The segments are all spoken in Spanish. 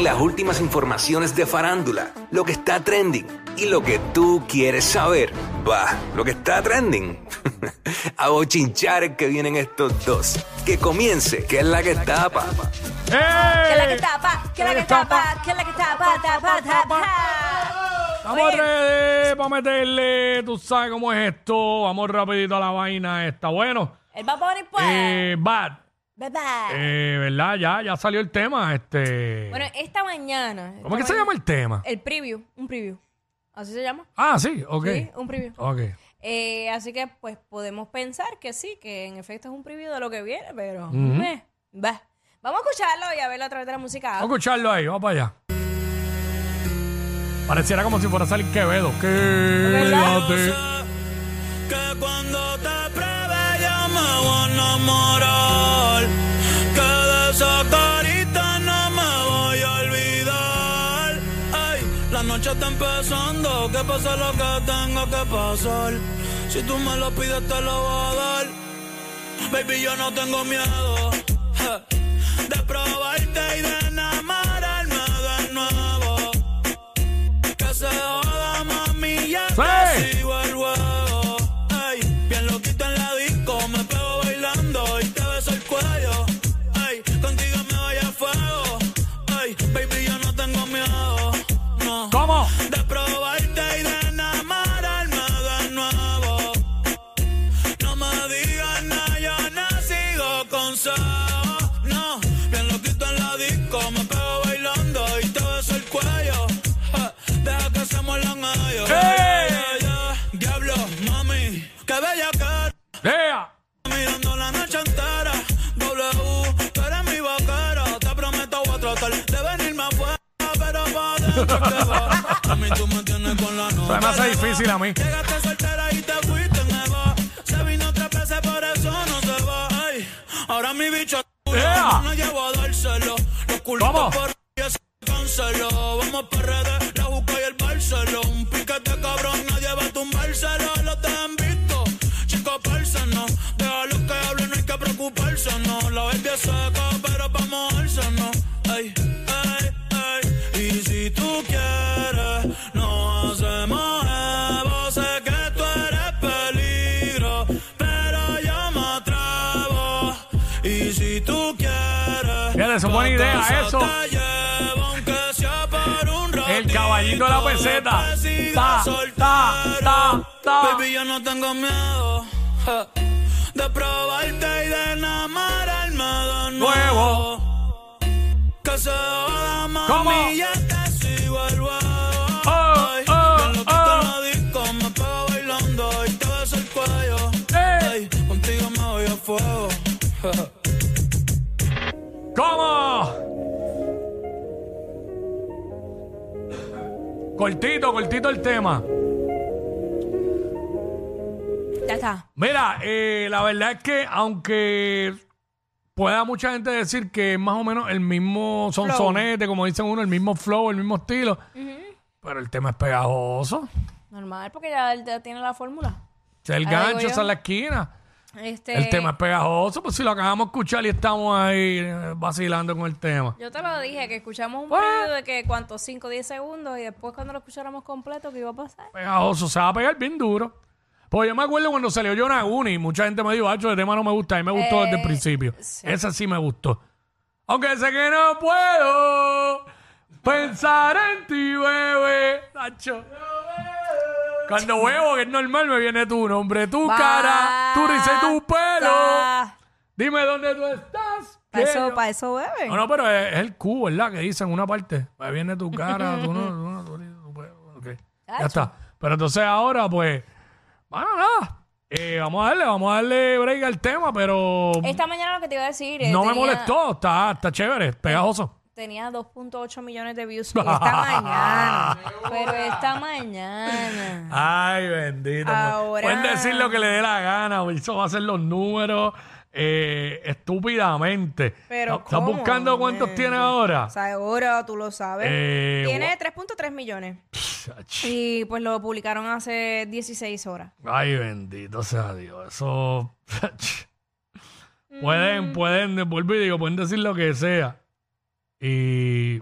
las últimas informaciones de farándula, lo que está trending y lo que tú quieres saber. Va, lo que está trending. A bochinchar es que vienen estos dos. Que comience, que es la que tapa. Que la que ¡Eh! tapa, que la que tapa, que la que tapa, tapa, tapa. Oye, ready para meterle, tú sabes cómo es esto. Vamos rapidito a la vaina esta. Bueno, El Bad Bunny, pues. eh, Bad, Bye bye. eh, ¿verdad? Ya, ya salió el tema. Este, Bueno, esta mañana. ¿Cómo es que se llama el tema? El preview, un preview. ¿Así se llama? Ah, sí, ok. Sí, un preview. Ok. Eh, así que, pues, podemos pensar que sí, que en efecto es un preview de lo que viene, pero. Ujú. meh, va. Vamos a escucharlo y a verlo a través de la música. Vamos a escucharlo ahí, vamos para allá. Pareciera como si fuera a salir Quevedo. Quédate. Que cuando te pruebe yo me voy a enamorar. Noche está empezando. Que pase lo que tenga que pasar. Si tú me lo pides, te lo voy a dar. Baby, yo no tengo miedo ja, de probarte y de enamorarme de nuevo. Que se joda, mami, ya Sí. Se me hace difícil a mí. Llegaste soltera y te fuiste nueva. Se vino tres veces, por eso no se va. Ay, ahora mi bicho no llevo a dárselo. Los culitos por canceló. Vamos para redes, la busca y el Barceló. Un piquete cabrón, nadie va a tumbárselo. Los te han visto, chicos, no. Déjalo que hable, no hay que preocuparse, no. La baby si tú quieres, Fíjate, es buena idea, eso. te El caballito de la peseta. Ta, ta, ta, ta. Baby, yo no tengo miedo de probarte y de enamorarme de nuevo. Nuevo. Que se joda, ¿Cómo? mami, ya te sigo el. Oh, oh, oh. disco, me pego bailando y te beso el cuello. ¡Ey! Ay, contigo me voy a fuego. Cortito, cortito el tema. Ya está. Mira, eh, la verdad es que aunque pueda mucha gente decir que es más o menos el mismo sonsonete, como dicen uno, el mismo flow, el mismo estilo, pero el tema es pegajoso. Normal, porque ya él ya tiene la fórmula. Es el Ahí digo gancho, yo. la esquina. Este, El tema es pegajoso, pues si lo acabamos de escuchar y estamos ahí eh, vacilando con el tema. Yo te lo dije, que escuchamos un What? preview de que cuántos 5 10 segundos y después cuando lo escucháramos completo, ¿qué iba a pasar? Pegajoso, se va a pegar bien duro. Pues yo me acuerdo cuando salió Yonaguni, mucha gente me dijo, Hacho, el tema no me gusta. A mí me gustó desde el Eh, principio. Ese sí me gustó. Aunque sé que no puedo pensar en ti, bebé. Hacho. Cuando huevo, que es normal, me viene tu nombre, tu cara, tu risa y tu pelo. Dime dónde tú estás. Para que eso, yo- pa' eso bebe. No, no, pero es, es el Q, ¿verdad? Que dice en una parte. Me viene tu cara, tú no, tú no, tú no, tu pelo, ok. Ya está. Pero entonces ahora, pues, bueno, nada. Eh, vamos a darle, vamos a darle break al tema, pero Esta mañana lo que te iba a decir. eh, no me tenía- molestó. Está, está chévere, pegajoso. Tenía 2.8 millones de views esta mañana. pero esta mañana. Ay, bendito. Ahora- Pueden decir lo que le dé la gana, eso va a ser los números eh, estúpidamente. Pero ¿Estás ¿cómo, buscando cuántos tiene ahora? Seguro, tú lo sabes. Eh, Tiene 3.3 millones. Y pues lo publicaron hace 16 horas. Ay, bendito sea Dios. Eso. pueden, pueden, vuelvo y digo, pueden decir lo que sea. Y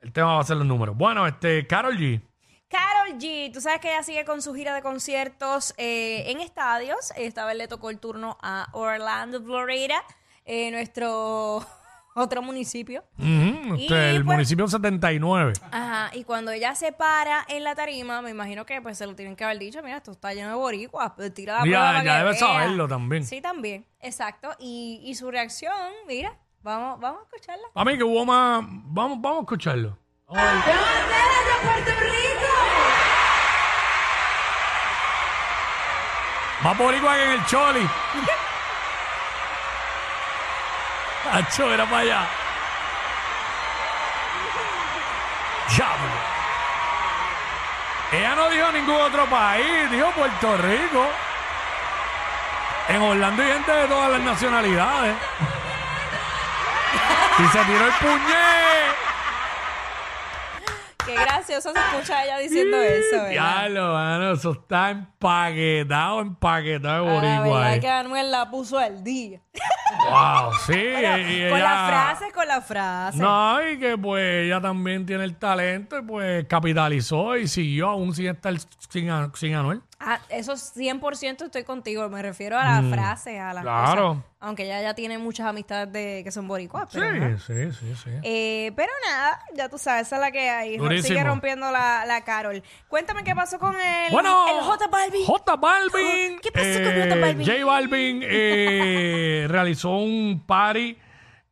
El tema va a ser los números. Bueno, este, Carol G. Carol G, tú sabes que ella sigue con su gira de conciertos eh, en estadios. Esta vez le tocó el turno a Orlando, Florida, eh, nuestro otro municipio. Ujú, Y, este, el pues- municipio 79. Ajá, y cuando ella se para en la tarima, me imagino que pues se lo tienen que haber dicho, mira, esto está lleno de boricuas, pues, tira la Ya- prueba para ya que debe vea. saberlo también. Sí, también, exacto. Y, y su reacción, mira, vamos, vamos a escucharla. A mí que hubo más. Vamos, vamos a escucharlo. Vamos a ver. Más boricua que en el Choli. Acho, era para allá. Diablo. Ella no dijo ningún otro país, dijo Puerto Rico. En Orlando hay gente de todas las nacionalidades. Y se tiró el puñet. Qué gracioso se escucha ella diciendo eso, ¿verdad? Diablo, mano, eso está empaquetado, empaquetado de la boricua. verdad que Anuel la puso al día. Wow, sí. Y con ella- la frase, con la frase. No, y que pues ella también tiene el talento y pues capitalizó y siguió aún sin estar sin, a- sin Anuel. Ah, eso 100% estoy contigo. Me refiero a la frase, a las Mm. claro. cosas. Aunque ella ya tiene muchas amistades de, que son boricuas. Sí, Pero, sí, sí, sí. Eh, pero nada, ya tú sabes, esa es la que hay. Durísimo. Sigue rompiendo la, la Carol. Cuéntame qué pasó con el, Bueno, el J Balvin. J Balvin. ¿Qué pasó con eh, J Balvin? J Balvin eh, realizó un party,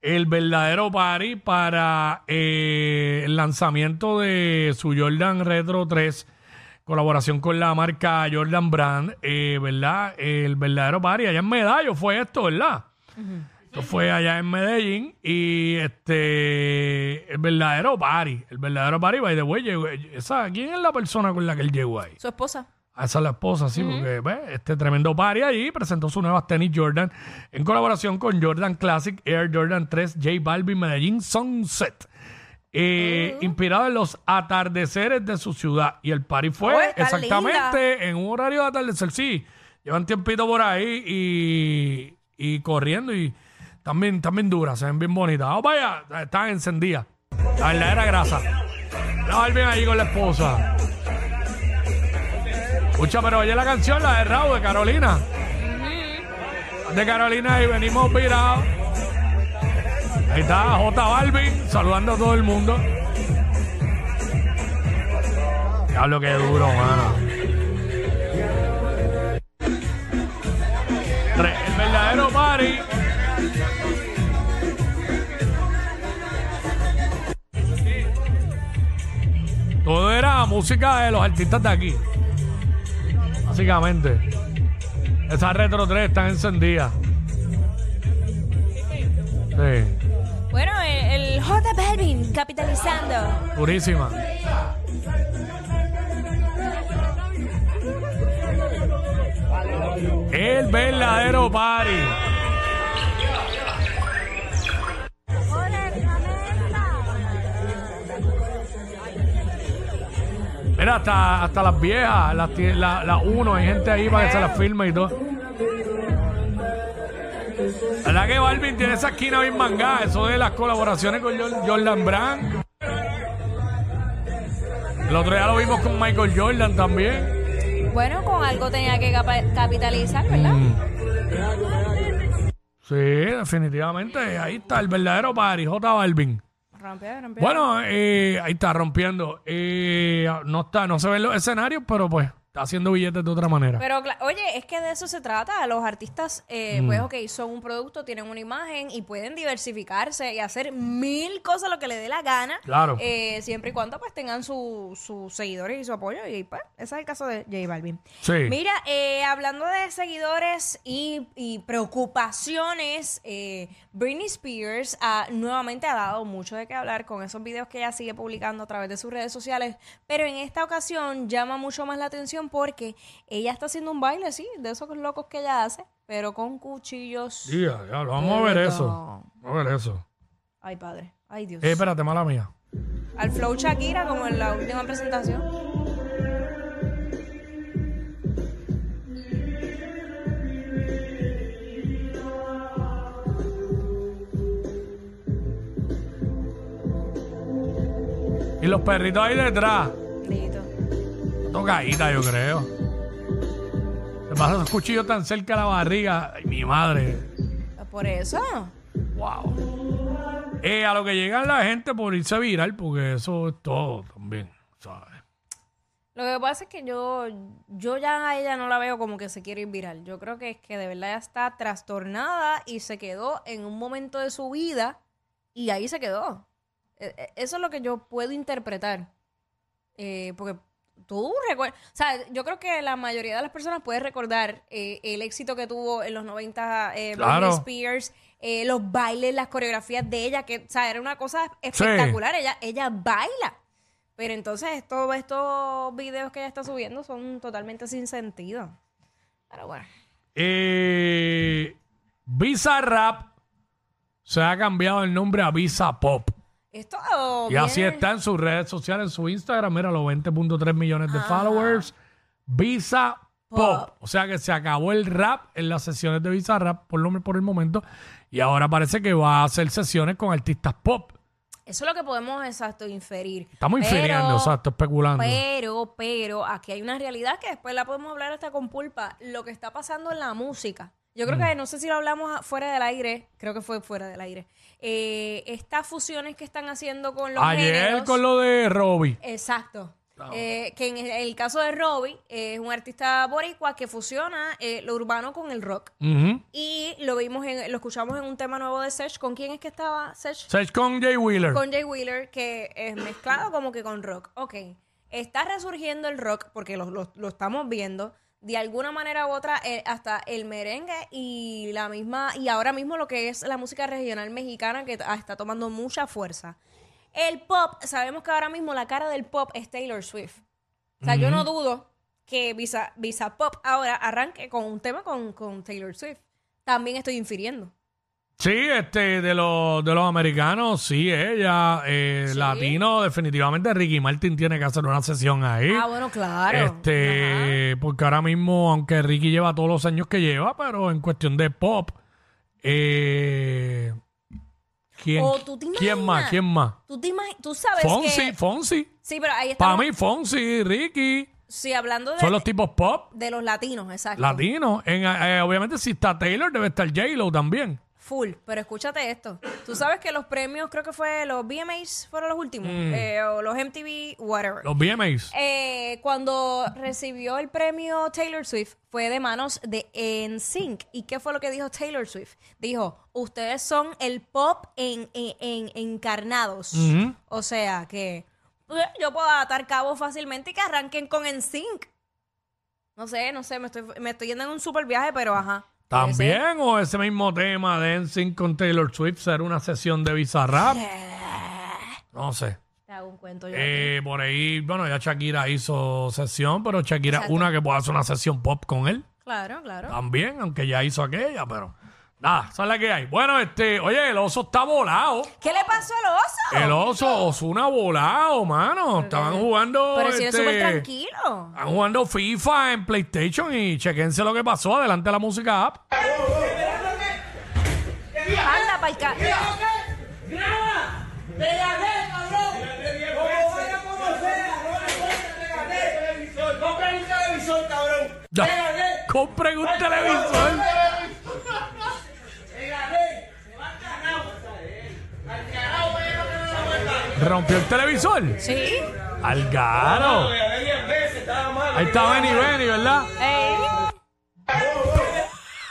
el verdadero party, para eh, el lanzamiento de su Jordan Retro 3, colaboración con la marca Jordan Brand, eh, ¿verdad? El verdadero party, allá en Medallo fue esto, ¿verdad? Esto fue allá en Medellín y este el verdadero party, el verdadero party, by the way, llegó- esa, ¿quién es la persona con la que él llegó ahí? Su esposa. A esa es la esposa, sí, porque ve, este tremendo party allí presentó sus nuevas tenis Jordan en colaboración con Jordan Classic Air Jordan 3 J Balvin Medellín Sunset. Eh, Inspirado en los atardeceres de su ciudad. Y el party fue Oh, exactamente en un horario de atardecer. Sí, llevan tiempito por ahí y, y corriendo y también, también duras, se ven bien bonitas. Vamos para allá, están encendidas. La verdadera grasa. La Balvin allí con la esposa. Escucha, pero oye la canción, la de Raúl, de Carolina. De Carolina y venimos virados. Ahí está J Balvin saludando a todo el mundo. Diablo, qué duro, mano. El verdadero party. Todo era música de los artistas de aquí. Básicamente. Esas Retro 3 están encendidas. Sí, Capitalizando. purísima. El verdadero party. Mira, hasta, hasta las viejas, las tie- la, la hay gente ahí para que se las filme y todo. ¿Verdad que Balvin tiene esa esquina bien mangada? Eso de las colaboraciones con Jor- Jordan Brand. El otro día lo vimos con Michael Jordan también. Bueno, con algo tenía que capitalizar, ¿verdad? Mm. Sí, definitivamente. Ahí está el verdadero party, J Balvin. Rompió, rompió. Bueno, eh, ahí está rompiendo. Eh, no está, no se ven los escenarios, pero pues está haciendo billetes de otra manera. Pero, cla- oye, es que de eso se trata. Los artistas, eh, Mm. pues, ok, son un producto, tienen una imagen y pueden diversificarse y hacer mil cosas lo que le dé la gana. Claro. eh, siempre y cuando, pues, tengan su- sus seguidores y su apoyo. Y, pues, ese es el caso de J Balvin. Sí. Mira, eh, hablando de seguidores y, y preocupaciones, eh, Britney Spears ah, nuevamente ha dado mucho de qué hablar con esos videos que ella sigue publicando a través de sus redes sociales, pero en esta ocasión llama mucho más la atención porque ella está haciendo un baile, sí, de esos locos que ella hace, pero con cuchillos. Ya, vamos a ver eso. Vamos a ver eso. Ay, padre. Ay, Dios. Eh, espérate, mala mía. Al flow Shakira, como en la última presentación. Y los perritos ahí detrás. Tocadita, yo creo. Se pasa esos cuchillos tan cerca de la barriga. Ay, mi madre. Por eso. Wow. Eh, a lo que llega la gente por irse viral, porque eso es todo también, ¿sabes? Lo que pasa es que yo, yo ya a ella no la veo como que se quiere ir viral. Yo creo que es que de verdad ya está trastornada y se quedó en un momento de su vida y ahí se quedó. E- e- Eso es lo que yo puedo interpretar. Eh, porque tú recuerdas, o sea, yo creo que la mayoría de las personas puede recordar eh, el éxito que tuvo en los 90 eh, Claro. Spears, eh, los bailes, las coreografías de ella, que, o sea, era una cosa espectacular. Ella, ella baila. Pero entonces estos, estos videos que ella está subiendo son totalmente sin sentido. Pero bueno. Eh, Visa Rap se ha cambiado el nombre a Visa Pop. Esto Y así está en sus redes sociales, en su Instagram. Mira, los 20.3 millones de followers. Visa Pop. O sea que se acabó el rap en las sesiones de Visa Rap, por lo por el momento. Y ahora parece que va a hacer sesiones con artistas pop. Eso es lo que podemos, exacto, inferir. Estamos Pero- infiriendo, exacto, especulando. Pero, pero, aquí hay una realidad que después la podemos hablar hasta con pulpa. Lo que está pasando en la música. Yo creo Mm. que, no sé si lo hablamos fuera del aire, creo que fue fuera del aire. Eh, estas fusiones que están haciendo con los Ayer géneros- con lo de Robbie. Exacto. Eh, que en el, el caso de Robbie, eh, es un artista boricua que fusiona eh, lo urbano con el rock. Y lo vimos, en, lo escuchamos en un tema nuevo de Sech. ¿Con quién es que estaba Sech? Sech con Jay Wheeler. Con Jay Wheeler, que es mezclado como que con rock. Ok, está resurgiendo el rock, porque lo, lo- lo estamos viendo, de alguna manera u otra, eh, hasta el merengue y la misma, y ahora mismo lo que es la música regional mexicana, que está tomando mucha fuerza. El pop, sabemos que ahora mismo la cara del pop es Taylor Swift. O sea, yo no dudo que Visa, Visa Pop ahora arranque con un tema con, con Taylor Swift. También estoy infiriendo. Sí, este, de los, de los americanos, sí, ella, eh, Sí. latino, definitivamente Ricky Martin tiene que hacer una sesión ahí. Ah, bueno, claro. Este, porque ahora mismo, aunque Ricky lleva todos los años que lleva, pero en cuestión de pop, eh, ¿quién, O tú te ¿quién más? imaginas. ¿Quién más? Tú, te imagi- tú sabes Fonsi, que... Fonsi. Sí, pero ahí Para estamos... mí, Fonsi, Ricky, Sí, hablando de, son los tipos pop de los latinos, exacto. latinos. En, eh, obviamente, si está Taylor, debe estar J-Lo también. Full. Pero escúchate esto. Tú sabes que los premios, creo que fue los VMAs, fueron los últimos. eh, o los MTV, whatever. Mm. Los VMAs. Eh, cuando recibió el premio Taylor Swift fue de manos de NSYNC. ¿Y qué fue lo que dijo Taylor Swift? Dijo, ustedes son el pop en, en- en- encarnados. Ujú. O sea que pues, yo puedo atar cabos fácilmente y que arranquen con NSYNC. No sé, no sé, me estoy, me estoy yendo en un super viaje, pero ajá. También, o ese mismo tema de NSYNC con Taylor Swift, ser una sesión de Bizarrap. No sé. Te hago un cuento yo. Eh, por ahí, bueno, ya Shakira hizo sesión, pero Shakira Exacto. una que puede hacer una sesión pop con él claro, claro. también, aunque ya hizo aquella, pero nada, esa es la que hay. Bueno, este, oye, el oso está volado. ¿Qué le pasó al oso? El oso, Osuna volado, mano. Estaban jugando. Pero si es este, súper tranquilo. Estaban jugando FIFA en PlayStation y chequense lo que pasó. Adelante la música app. Anda pa'l ca... Ya, compren un televisor. Rompió el televisor. Sí. Algaro. Ahí está Benny Benny, ¿verdad? Ey.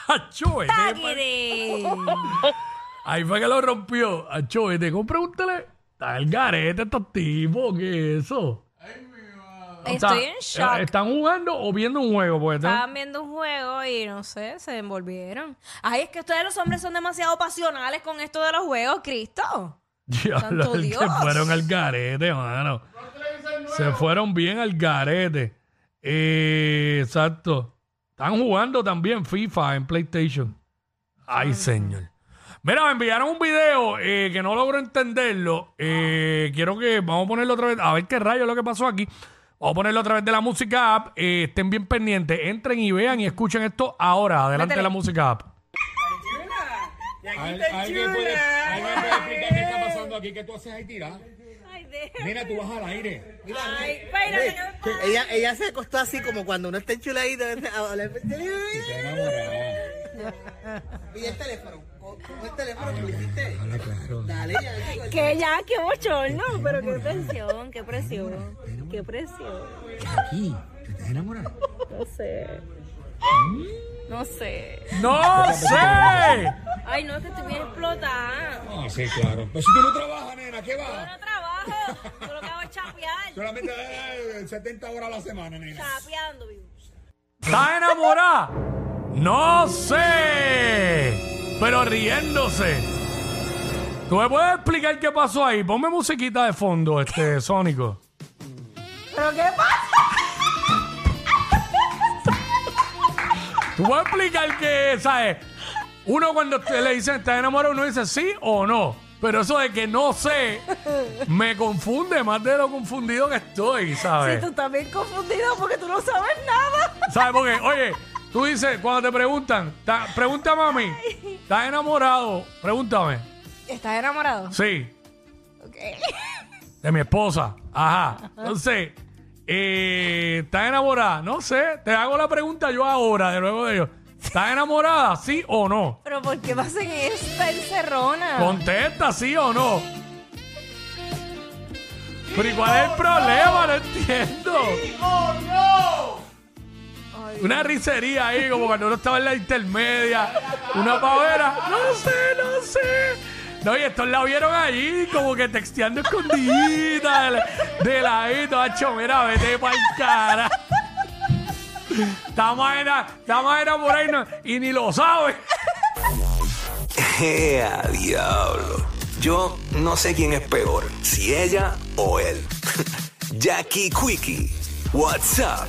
Vete pa- Taquiri. Ahí fue que lo rompió. Acho, vete, compra un tele. Está el garete estos tipos, ¿qué es eso? Estoy en Está- shock. eh, ¿Están jugando o viendo un juego? Pues, ¿no? Estaban viendo un juego y no sé, se envolvieron. Ay, es que ustedes los hombres son demasiado pasionales con esto de los juegos, Cristo. Diablo, se fueron al garete, mano. Se fueron bien al garete. Eh, exacto. Están jugando también FIFA en PlayStation. Ay, señor. Mira, me enviaron un video eh, que no logro entenderlo. Eh, quiero que vamos a ponerlo otra vez. A ver qué rayo es lo que pasó aquí. Vamos a ponerlo otra vez de la música app. Eh, estén bien pendientes. Entren y vean y escuchen esto ahora. Adelante Métele. la música app. ¿Alguien puede, ¿Alguien puede explicar qué está pasando aquí? ¿Qué tú haces ahí de- Mira, tú vas al aire. Mira, Ay, espérate, ve, ¿qué me Ella, ella se acostó así como cuando uno está enchuladito. a hablar- Está enamorada. Y el teléfono. ¿Cómo el teléfono que lo hiciste? Habla claro. Dale, ya. Que ya, qué bochorno, pero qué presión, qué presión, qué presión. Aquí. ¿Estás enamorada? No sé. No sé. ¡No sé! Ay, no, es que estoy bien explotada. Ah, sí, claro. Pero si tú no trabajas, nena, ¿qué Yo va? no trabajo, yo lo que hago es chapear. Solamente eh, 70 horas a la semana, nena. Chapeando, vivo. ¿Estás enamorada? No sé. Pero riéndose. ¿Tú me puedes explicar qué pasó ahí? Ponme musiquita de fondo, este Sónico. ¿Pero qué pasa? ¿Tú puedes explicar que, sabes? Uno cuando te- le dicen estás enamorado, uno dice sí o no. Pero eso de que no sé, me confunde más de lo confundido que estoy, ¿sabes? Sí, tú estás bien confundido porque tú no sabes nada. ¿Sabes? Porque, oye, tú dices, cuando te preguntan, ta- pregúntame a mí, ¿estás enamorado? Pregúntame. ¿Estás enamorado? Sí, Ok. de mi esposa. Ajá. Entonces, eh, ¿estás enamorada? No sé, te hago la pregunta yo ahora, de luego de ellos. ¿Estás enamorada? ¿Sí o no? ¿Pero por qué me hacen esta encerrona? Contesta, ¿sí o no? Pero ¿y cuál es el problema? No entiendo. Una risería ahí, como cuando uno estaba en la intermedia. Una pavera. No sé, no sé. No, y estos la vieron allí, como que texteando escondidita de, de ladito. Hacho, mira, vete pa'l cara. Estamos ena- estamos enamorados y, no- y ni lo sabe. ¡Ea, diablo! Yo no sé quién es peor, si ella o él. Jackie Quickie, what's up?